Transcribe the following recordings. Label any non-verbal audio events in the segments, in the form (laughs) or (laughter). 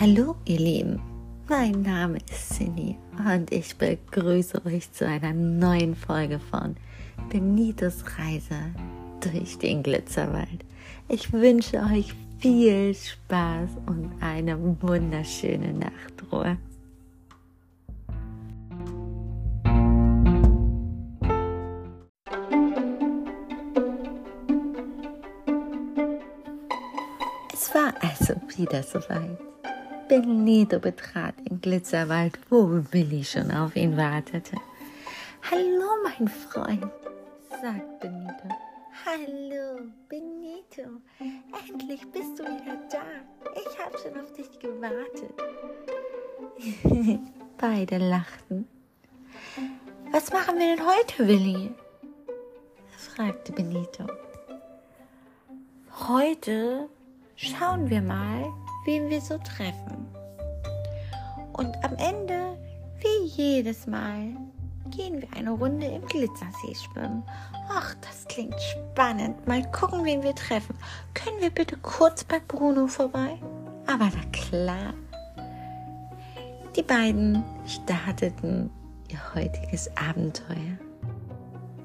Hallo ihr Lieben, mein Name ist Cindy und ich begrüße euch zu einer neuen Folge von Benitos Reise durch den Glitzerwald. Ich wünsche euch viel Spaß und eine wunderschöne Nachtruhe. Es war also wieder soweit. Benito betrat den Glitzerwald, wo Willi schon auf ihn wartete. Hallo, mein Freund, sagt Benito. Hallo, Benito. Endlich bist du wieder da. Ich habe schon auf dich gewartet. (laughs) Beide lachten. Was machen wir denn heute, Willi? fragte Benito. Heute schauen wir mal, wen wir so treffen. Und am Ende, wie jedes Mal, gehen wir eine Runde im Glitzersee schwimmen. Ach, das klingt spannend. Mal gucken, wen wir treffen. Können wir bitte kurz bei Bruno vorbei? Aber na klar. Die beiden starteten ihr heutiges Abenteuer.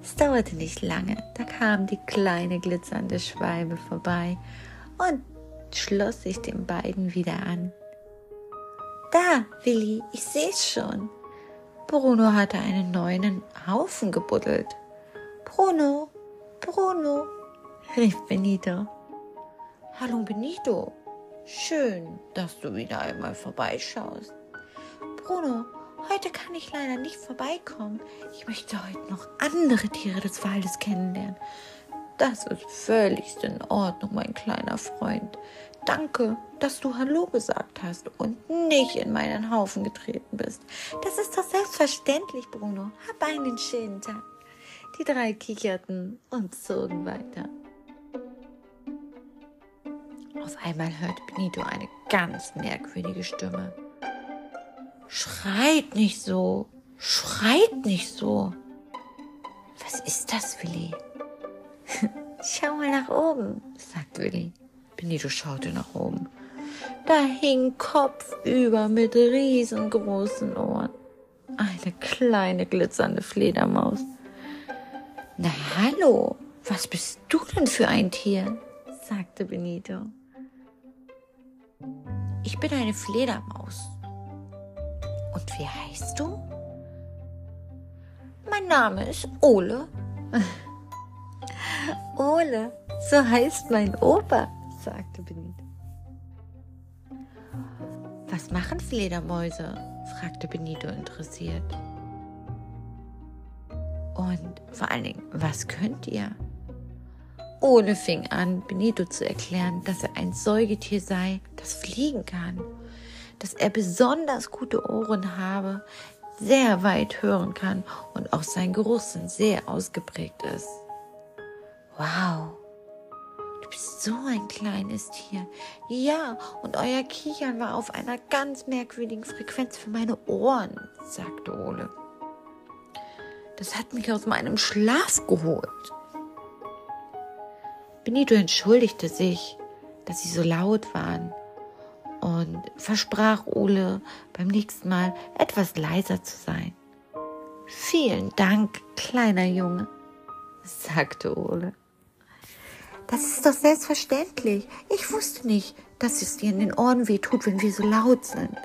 Es dauerte nicht lange, da kam die kleine glitzernde Schwalbe vorbei und schloss sich den beiden wieder an. Da, Willi, ich seh's schon. Bruno hatte einen neuen Haufen gebuddelt. Bruno, Bruno, rief Benito. Hallo Benito, schön, dass du wieder einmal vorbeischaust. Bruno, heute kann ich leider nicht vorbeikommen. Ich möchte heute noch andere Tiere des Waldes kennenlernen. Das ist völlig in Ordnung, mein kleiner Freund. Danke, dass du Hallo gesagt hast und nicht in meinen Haufen getreten bist. Das ist doch selbstverständlich, Bruno. Hab einen schönen Tag. Die drei kicherten und zogen weiter. Auf einmal hörte Benito eine ganz merkwürdige Stimme. Schreit nicht so, schreit nicht so. Was ist das, Willi? (laughs) Schau mal nach oben, sagt Willi. Benito schaute nach oben. Da hing kopfüber mit riesengroßen Ohren eine kleine glitzernde Fledermaus. Na hallo, was bist du denn für ein Tier? sagte Benito. Ich bin eine Fledermaus. Und wie heißt du? Mein Name ist Ole. (laughs) Ole, so heißt mein Opa, sagte Benito. Was machen Fledermäuse? fragte Benito interessiert. Und vor allen Dingen, was könnt ihr? Ole fing an, Benito zu erklären, dass er ein Säugetier sei, das fliegen kann, dass er besonders gute Ohren habe, sehr weit hören kann und auch sein Geruchssinn sehr ausgeprägt ist. Wow, Du bist so ein kleines Tier. Ja, und euer Kichern war auf einer ganz merkwürdigen Frequenz für meine Ohren, sagte Ole. Das hat mich aus meinem Schlaf geholt. Benito entschuldigte sich, dass sie so laut waren und versprach Ole beim nächsten Mal etwas leiser zu sein. Vielen Dank, kleiner Junge, sagte Ole. Das ist doch selbstverständlich. Ich wusste nicht, dass es dir in den Ohren weh tut, wenn wir so laut sind.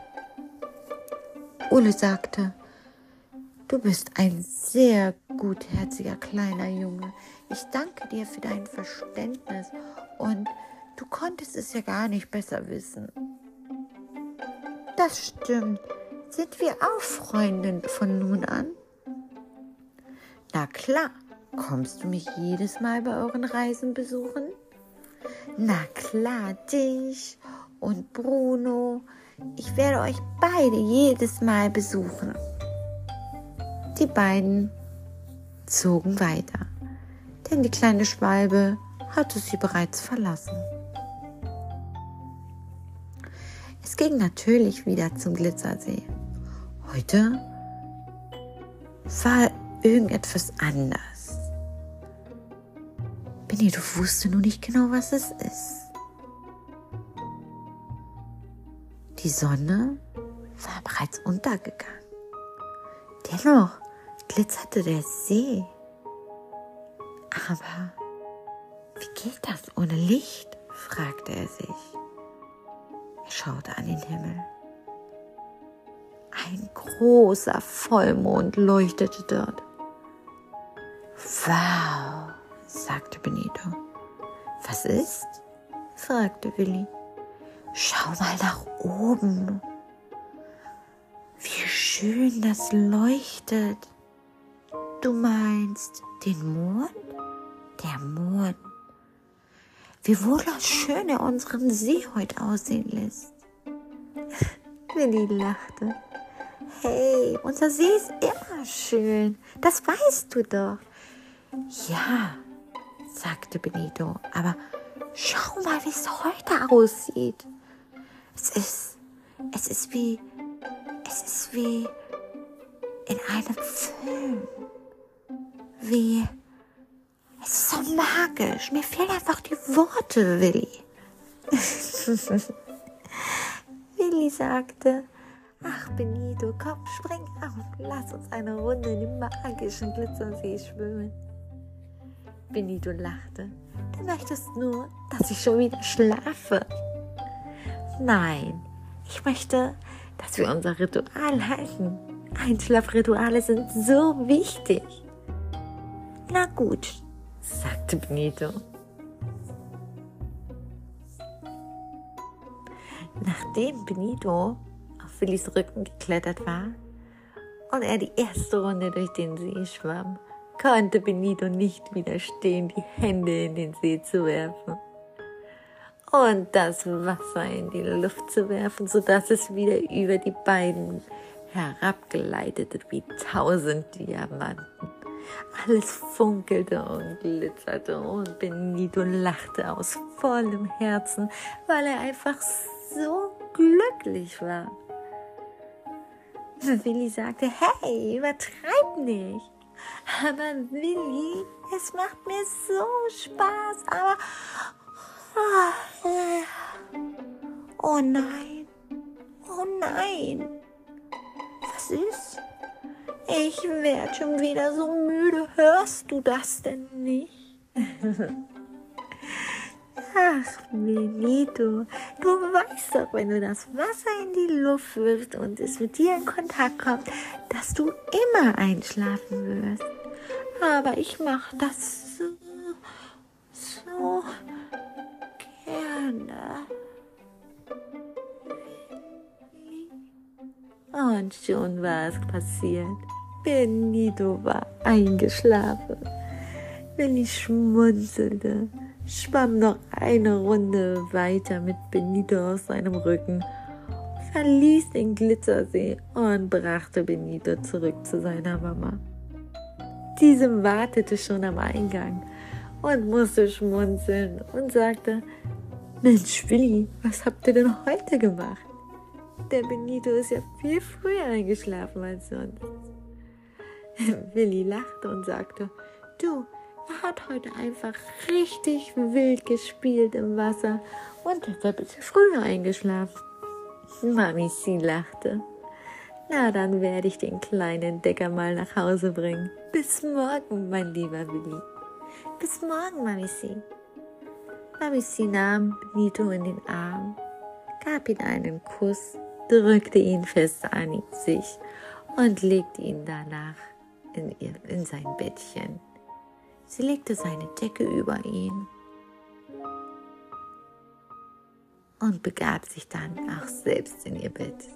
Ole sagte, du bist ein sehr gutherziger kleiner Junge. Ich danke dir für dein Verständnis und du konntest es ja gar nicht besser wissen. Das stimmt. Sind wir auch Freunde von nun an? Na klar. Kommst du mich jedes Mal bei euren Reisen besuchen? Na klar, dich und Bruno. Ich werde euch beide jedes Mal besuchen. Die beiden zogen weiter, denn die kleine Schwalbe hatte sie bereits verlassen. Es ging natürlich wieder zum Glitzersee. Heute war irgendetwas anders. Benito wusste nur nicht genau, was es ist. Die Sonne war bereits untergegangen. Dennoch glitzerte der See. Aber wie geht das ohne Licht? fragte er sich. Er schaute an den Himmel. Ein großer Vollmond leuchtete dort. Wow, sagte Benito. Was ist? fragte Willi. Schau mal nach oben. Wie schön das leuchtet. Du meinst den Mond? Der Mond. Wie wunderschön er unseren See heute aussehen lässt. (laughs) Willi lachte. Hey, unser See ist immer schön. Das weißt du doch. Ja, sagte Benito, aber schau mal, wie es heute aussieht. Es ist, es ist wie, es ist wie in einem Film. Wie, es ist so magisch. Mir fehlen einfach die Worte, Willi. (laughs) Willi sagte, ach Benito, komm, spring auf, lass uns eine Runde in dem magischen Glitzersee schwimmen. Benito lachte. Du möchtest nur, dass ich schon wieder schlafe. Nein, ich möchte, dass wir unser Ritual halten. Einschlafrituale sind so wichtig. Na gut, sagte Benito. Nachdem Benito auf Willis Rücken geklettert war und er die erste Runde durch den See schwamm, konnte Benito nicht widerstehen, die Hände in den See zu werfen und das Wasser in die Luft zu werfen, sodass es wieder über die beiden herabgeleitete wie tausend Diamanten. Alles funkelte und glitzerte und Benito lachte aus vollem Herzen, weil er einfach so glücklich war. Willi sagte, hey, übertreib nicht. Aber Willi, es macht mir so Spaß, aber... Oh nein, oh nein. Was ist? Ich werde schon wieder so müde. Hörst du das denn nicht? (laughs) Ach, Benito, du weißt doch, wenn du das Wasser in die Luft wirfst und es mit dir in Kontakt kommt, dass du immer einschlafen wirst. Aber ich mache das so, so gerne. Und schon war es passiert. Benito war eingeschlafen. Willi schmunzelte, schwamm noch eine Runde weiter mit Benito auf seinem Rücken, verließ den Glitzersee und brachte Benito zurück zu seiner Mama. Diese wartete schon am Eingang und musste schmunzeln und sagte, Mensch, Willi, was habt ihr denn heute gemacht? Der Benito ist ja viel früher eingeschlafen als sonst. (laughs) Willi lachte und sagte, du, er hat heute einfach richtig wild gespielt im Wasser und ist er früher eingeschlafen. Mami, sie lachte. Na, dann werde ich den kleinen Entdecker mal nach Hause bringen. Bis morgen, mein lieber Willi. Bis morgen, Mami, sie. Mami, sie nahm Benito in den Arm, gab ihm einen Kuss, drückte ihn fest an sich und legte ihn danach in, ihr, in sein Bettchen. Sie legte seine Decke über ihn und begab sich dann auch selbst in ihr Bett.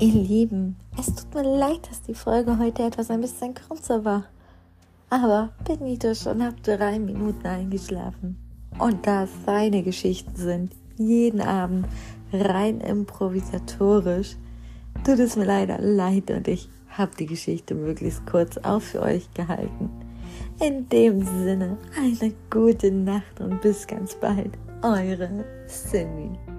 Ihr Lieben, es tut mir leid, dass die Folge heute etwas ein bisschen kürzer war. Aber Benito schon ab drei Minuten eingeschlafen. Und da es seine Geschichten sind, jeden Abend rein improvisatorisch, tut es mir leider leid und ich habe die Geschichte möglichst kurz auch für euch gehalten. In dem Sinne, eine gute Nacht und bis ganz bald. Eure Cindy.